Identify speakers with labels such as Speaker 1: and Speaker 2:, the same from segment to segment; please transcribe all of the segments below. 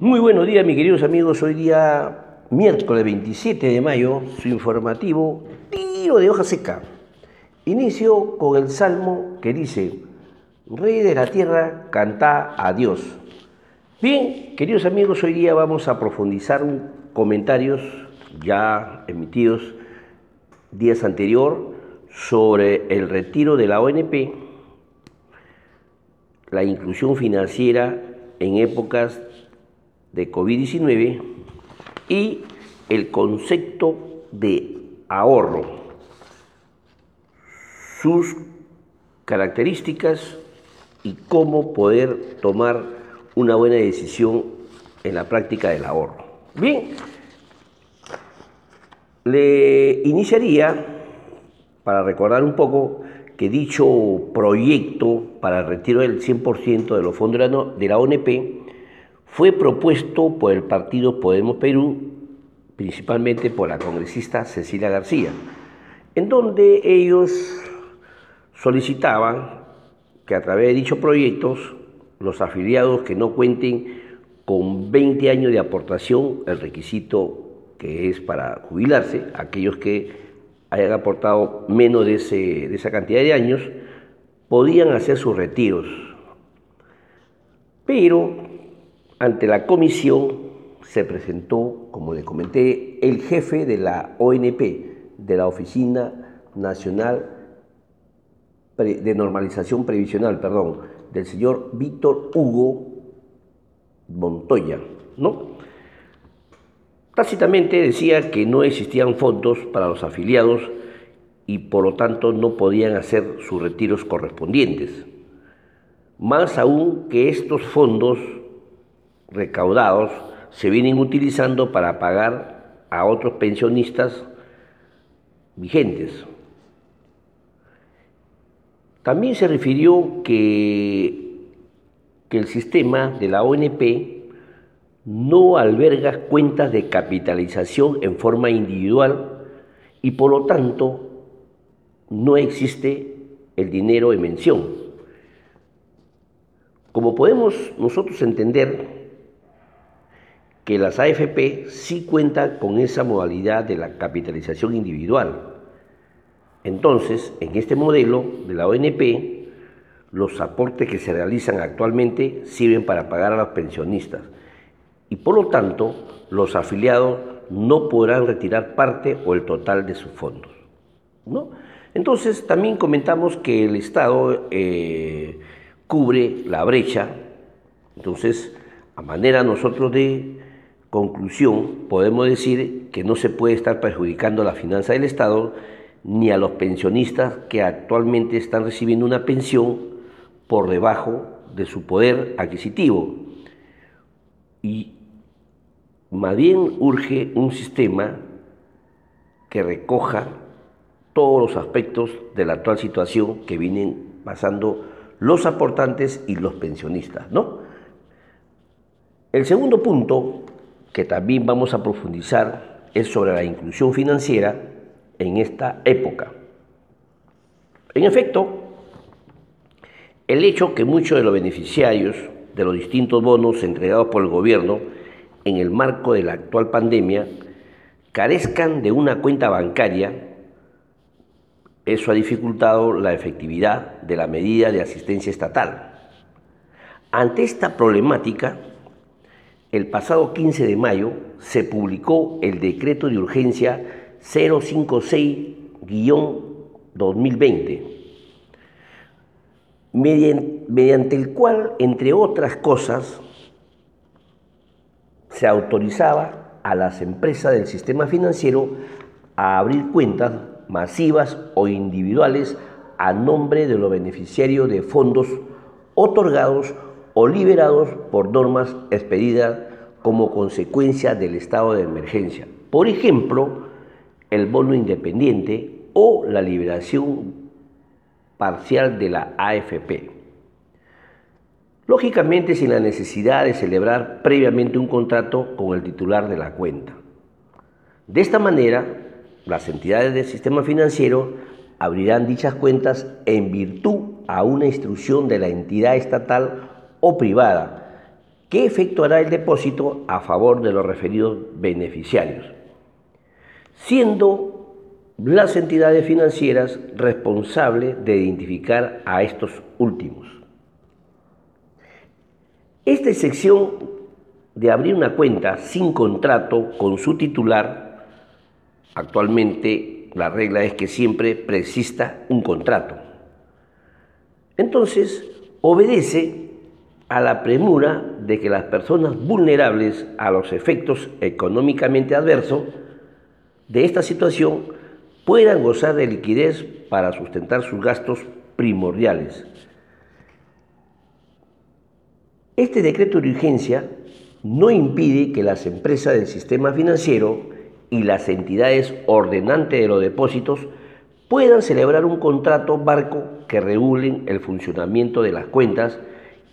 Speaker 1: Muy buenos días, mis queridos amigos. Hoy día, miércoles 27 de mayo, su informativo Tiro de hoja seca. Inicio con el salmo que dice, Rey de la tierra, canta a Dios. Bien, queridos amigos, hoy día vamos a profundizar comentarios ya emitidos días anterior sobre el retiro de la ONP, la inclusión financiera en épocas de COVID-19 y el concepto de ahorro, sus características y cómo poder tomar una buena decisión en la práctica del ahorro. Bien, le iniciaría para recordar un poco que dicho proyecto para el retiro del 100% de los fondos de la ONP fue propuesto por el partido Podemos Perú, principalmente por la congresista Cecilia García, en donde ellos solicitaban que a través de dichos proyectos los afiliados que no cuenten con 20 años de aportación, el requisito que es para jubilarse, aquellos que hayan aportado menos de, de esa cantidad de años, podían hacer sus retiros. Pero ante la comisión se presentó, como le comenté, el jefe de la ONP, de la Oficina Nacional de Normalización Previsional, perdón, del señor Víctor Hugo Montoya, ¿no? Tácitamente decía que no existían fondos para los afiliados y por lo tanto no podían hacer sus retiros correspondientes. Más aún que estos fondos recaudados se vienen utilizando para pagar a otros pensionistas vigentes. También se refirió que, que el sistema de la ONP no alberga cuentas de capitalización en forma individual y por lo tanto no existe el dinero en mención. Como podemos nosotros entender, que las AFP sí cuentan con esa modalidad de la capitalización individual. Entonces, en este modelo de la ONP, los aportes que se realizan actualmente sirven para pagar a los pensionistas y por lo tanto los afiliados no podrán retirar parte o el total de sus fondos. ¿no? Entonces, también comentamos que el Estado eh, cubre la brecha, entonces, a manera nosotros de conclusión, podemos decir que no se puede estar perjudicando la finanza del Estado ni a los pensionistas que actualmente están recibiendo una pensión por debajo de su poder adquisitivo. Y más bien urge un sistema que recoja todos los aspectos de la actual situación que vienen pasando los aportantes y los pensionistas, ¿no? El segundo punto que también vamos a profundizar es sobre la inclusión financiera en esta época. En efecto, el hecho que muchos de los beneficiarios de los distintos bonos entregados por el gobierno en el marco de la actual pandemia carezcan de una cuenta bancaria, eso ha dificultado la efectividad de la medida de asistencia estatal. Ante esta problemática, el pasado 15 de mayo se publicó el decreto de urgencia 056-2020, mediante el cual, entre otras cosas, se autorizaba a las empresas del sistema financiero a abrir cuentas masivas o individuales a nombre de los beneficiarios de fondos otorgados o liberados por normas expedidas como consecuencia del estado de emergencia. Por ejemplo, el bono independiente o la liberación parcial de la AFP. Lógicamente sin la necesidad de celebrar previamente un contrato con el titular de la cuenta. De esta manera, las entidades del sistema financiero abrirán dichas cuentas en virtud a una instrucción de la entidad estatal o privada que efectuará el depósito a favor de los referidos beneficiarios, siendo las entidades financieras responsables de identificar a estos últimos. Esta excepción de abrir una cuenta sin contrato con su titular, actualmente la regla es que siempre preexista un contrato. Entonces, obedece a la premura de que las personas vulnerables a los efectos económicamente adversos de esta situación puedan gozar de liquidez para sustentar sus gastos primordiales. Este decreto de urgencia no impide que las empresas del sistema financiero y las entidades ordenantes de los depósitos puedan celebrar un contrato barco que regulen el funcionamiento de las cuentas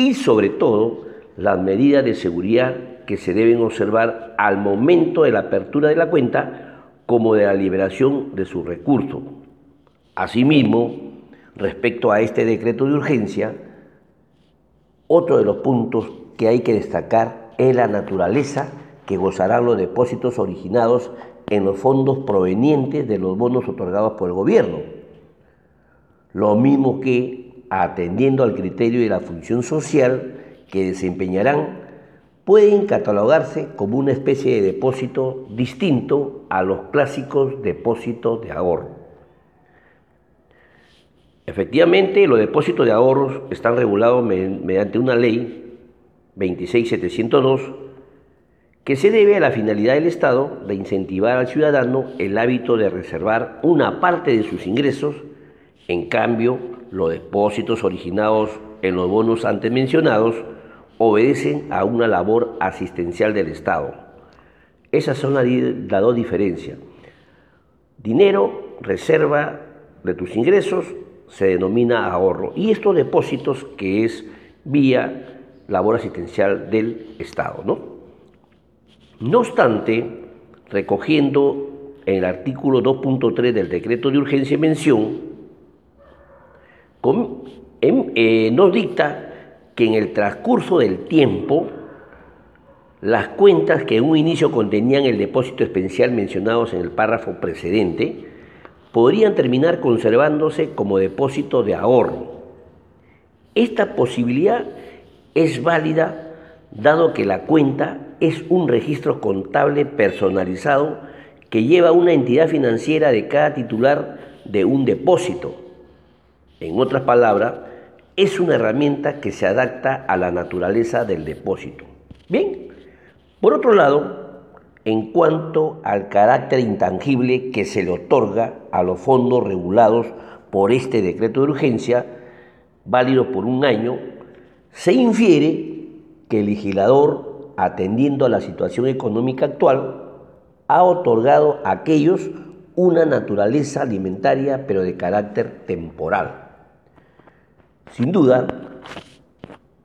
Speaker 1: y sobre todo las medidas de seguridad que se deben observar al momento de la apertura de la cuenta como de la liberación de su recurso. Asimismo, respecto a este decreto de urgencia, otro de los puntos que hay que destacar es la naturaleza que gozarán los depósitos originados en los fondos provenientes de los bonos otorgados por el gobierno. Lo mismo que atendiendo al criterio de la función social que desempeñarán, pueden catalogarse como una especie de depósito distinto a los clásicos depósitos de ahorro. Efectivamente, los depósitos de ahorros están regulados mediante una ley 26702 que se debe a la finalidad del Estado de incentivar al ciudadano el hábito de reservar una parte de sus ingresos, en cambio, los depósitos originados en los bonos antes mencionados obedecen a una labor asistencial del Estado. Esas son las dos diferencias. Dinero, reserva de tus ingresos, se denomina ahorro. Y estos depósitos que es vía labor asistencial del Estado. ¿no? no obstante, recogiendo en el artículo 2.3 del decreto de urgencia y mención, eh, nos dicta que en el transcurso del tiempo, las cuentas que en un inicio contenían el depósito especial mencionados en el párrafo precedente, podrían terminar conservándose como depósito de ahorro. Esta posibilidad es válida dado que la cuenta es un registro contable personalizado que lleva una entidad financiera de cada titular de un depósito en otras palabras, es una herramienta que se adapta a la naturaleza del depósito. Bien, por otro lado, en cuanto al carácter intangible que se le otorga a los fondos regulados por este decreto de urgencia, válido por un año, se infiere que el legislador, atendiendo a la situación económica actual, ha otorgado a aquellos una naturaleza alimentaria pero de carácter temporal. Sin duda,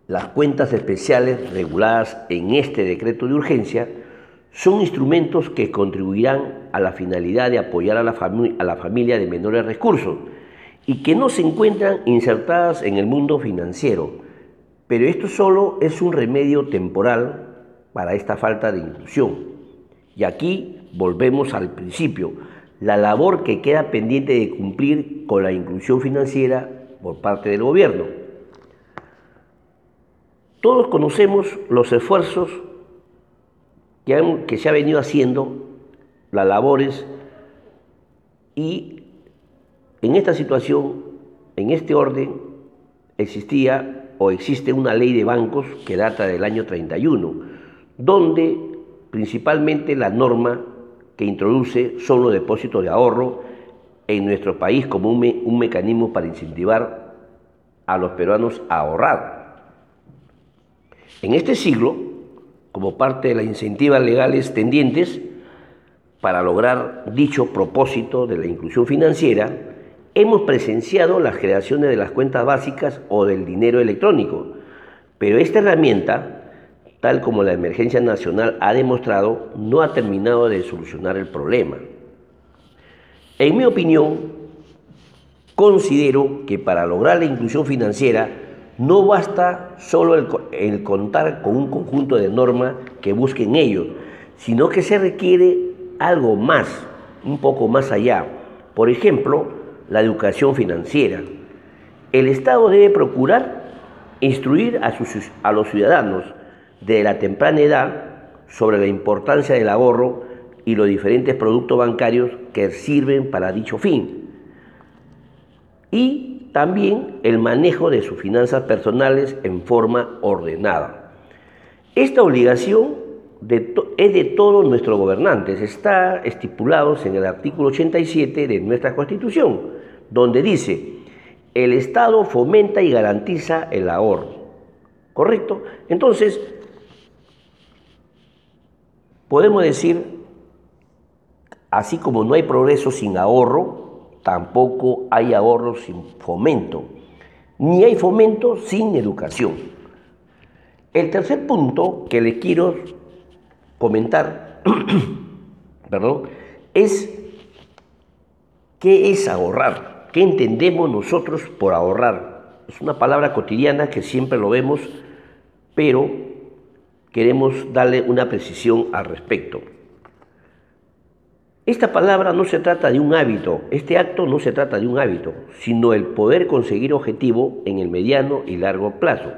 Speaker 1: las cuentas especiales reguladas en este decreto de urgencia son instrumentos que contribuirán a la finalidad de apoyar a la, familia de menores recursos y que no se encuentran insertadas en el mundo financiero. Pero esto solo es un remedio temporal para esta falta de inclusión. Y aquí volvemos al principio, la labor que queda pendiente de cumplir con la inclusión financiera por parte del gobierno. Todos conocemos los esfuerzos que, se ha venido haciendo, las labores, y en esta situación, en este orden, existía o existe una ley de bancos que data del año 31, donde principalmente la norma que introduce son los depósitos de ahorro en nuestro país como un, mecanismo para incentivar a los peruanos a ahorrar. En este siglo, como parte de las incentivas legales tendientes para lograr dicho propósito de la inclusión financiera, hemos presenciado las creaciones de las cuentas básicas o del dinero electrónico, pero esta herramienta, tal como la emergencia nacional ha demostrado, no ha terminado de solucionar el problema. En mi opinión, considero que para lograr la inclusión financiera No basta solo el, contar con un conjunto de normas que busquen ellos, sino que se requiere algo más, un poco más allá. Por ejemplo, la educación financiera. El Estado debe procurar instruir a, a los ciudadanos de la temprana edad sobre la importancia del ahorro y los diferentes productos bancarios que sirven para dicho fin. Y también el manejo de sus finanzas personales en forma ordenada. Esta obligación es de todos nuestros gobernantes, está estipulado en el artículo 87 de nuestra Constitución, donde dice, el Estado fomenta y garantiza el ahorro. ¿Correcto? Entonces, podemos decir, así como no hay progreso sin ahorro, tampoco hay ahorro sin fomento, ni hay fomento sin educación. El tercer punto que les quiero comentar, perdón, es qué es ahorrar, qué entendemos nosotros por ahorrar. Es una palabra cotidiana que siempre lo vemos, pero queremos darle una precisión al respecto. Esta palabra no se trata de un hábito, este acto no se trata de un hábito, sino el poder conseguir objetivo en el mediano y largo plazo.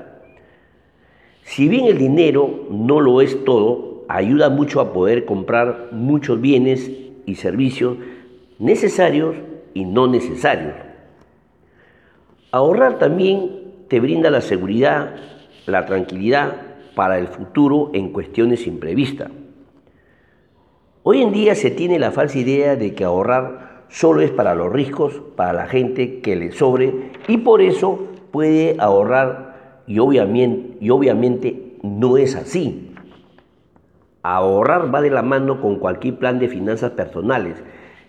Speaker 1: Si bien el dinero no lo es todo, ayuda mucho a poder comprar muchos bienes y servicios necesarios y no necesarios. Ahorrar también te brinda la seguridad, la tranquilidad para el futuro en cuestiones imprevistas. Hoy en día se tiene la falsa idea de que ahorrar solo es para los ricos, para la gente que le sobre y por eso puede ahorrar y obviamente, y obviamente no es así. Ahorrar va de la mano con cualquier plan de finanzas personales,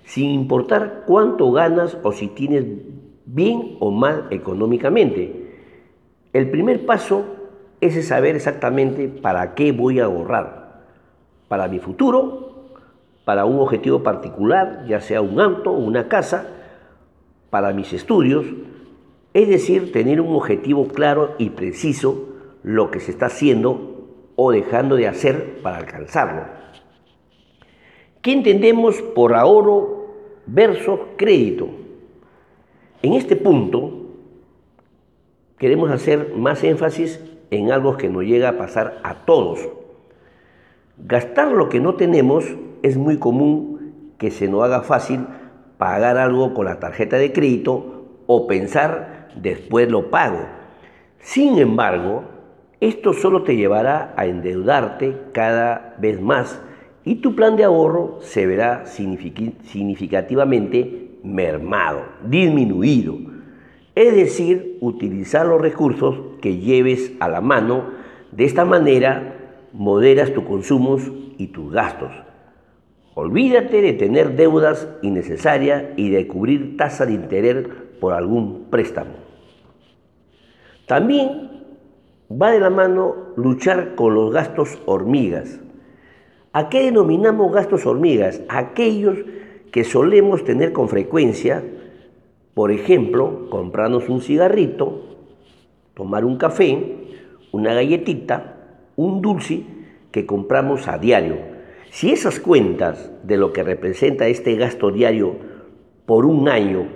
Speaker 1: sin importar cuánto ganas o si tienes bien o mal económicamente. El primer paso es saber exactamente para qué voy a ahorrar. Para mi futuro para un objetivo particular, ya sea un auto o una casa, para mis estudios, es decir, tener un objetivo claro y preciso, lo que se está haciendo o dejando de hacer para alcanzarlo. ¿Qué entendemos por ahorro versus crédito? En este punto queremos hacer más énfasis en algo que nos llega a pasar a todos. Gastar lo que no tenemos es muy común que se nos haga fácil pagar algo con la tarjeta de crédito o pensar después lo pago. Sin embargo, esto solo te llevará a endeudarte cada vez más y tu plan de ahorro se verá significativamente mermado, disminuido. Es decir, utilizar los recursos que lleves a la mano. De esta manera moderas tus consumos y tus gastos. Olvídate de tener deudas innecesarias y de cubrir tasa de interés por algún préstamo. También va de la mano luchar con los gastos hormigas. ¿A qué denominamos gastos hormigas? Aquellos que solemos tener con frecuencia, por ejemplo, comprarnos un cigarrito, tomar un café, una galletita, un dulce que compramos a diario si esas cuentas de lo que representa este gasto diario por un año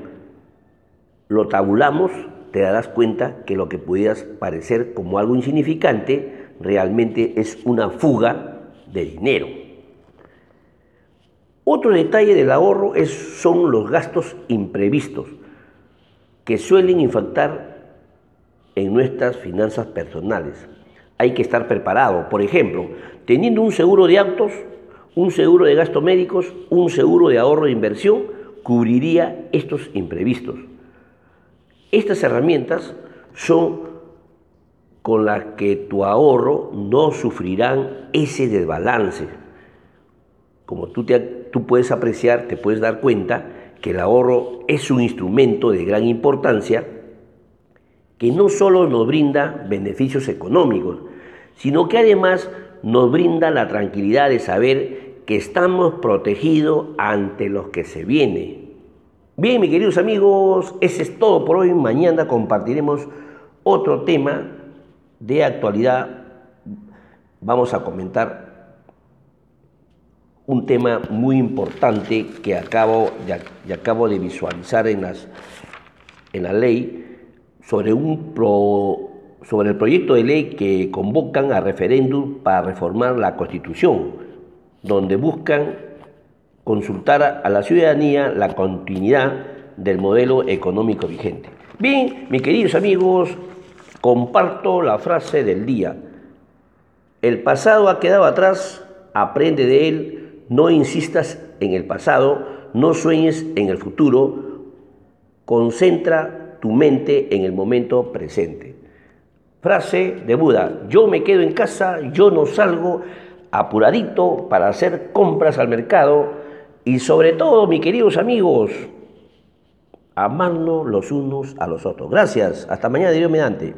Speaker 1: lo tabulamos, te darás cuenta que lo que pudieras parecer como algo insignificante realmente es una fuga de dinero. Otro detalle del ahorro son los gastos imprevistos que suelen impactar en nuestras finanzas personales. Hay que estar preparado. Por ejemplo, teniendo un seguro de autos, un seguro de gastos médicos, un seguro de ahorro de inversión cubriría estos imprevistos. Estas herramientas son con las que tu ahorro no sufrirán ese desbalance. Como tú, te, tú puedes apreciar, te puedes dar cuenta que el ahorro es un instrumento de gran importancia que no solo nos brinda beneficios económicos, sino que además nos brinda la tranquilidad de saber que estamos protegidos ante los que se viene. Bien, mis queridos amigos, ese es todo por hoy. Mañana compartiremos Otro tema de actualidad, vamos a comentar un tema muy importante que acabo de, acabo de visualizar en, en la ley sobre, un sobre el proyecto de ley que convocan a referéndum para reformar la Constitución, donde buscan consultar a la ciudadanía la continuidad del modelo económico vigente. Bien, mis queridos amigos, comparto la frase del día. El pasado ha quedado atrás, aprende de él, no insistas en el pasado, no sueñes en el futuro, concentra tu mente en el momento presente. Frase de Buda, yo me quedo en casa, yo no salgo apuradito para hacer compras al mercado y sobre todo, mis queridos amigos, amarnos los unos a los otros. Gracias, hasta mañana, Dios mediante.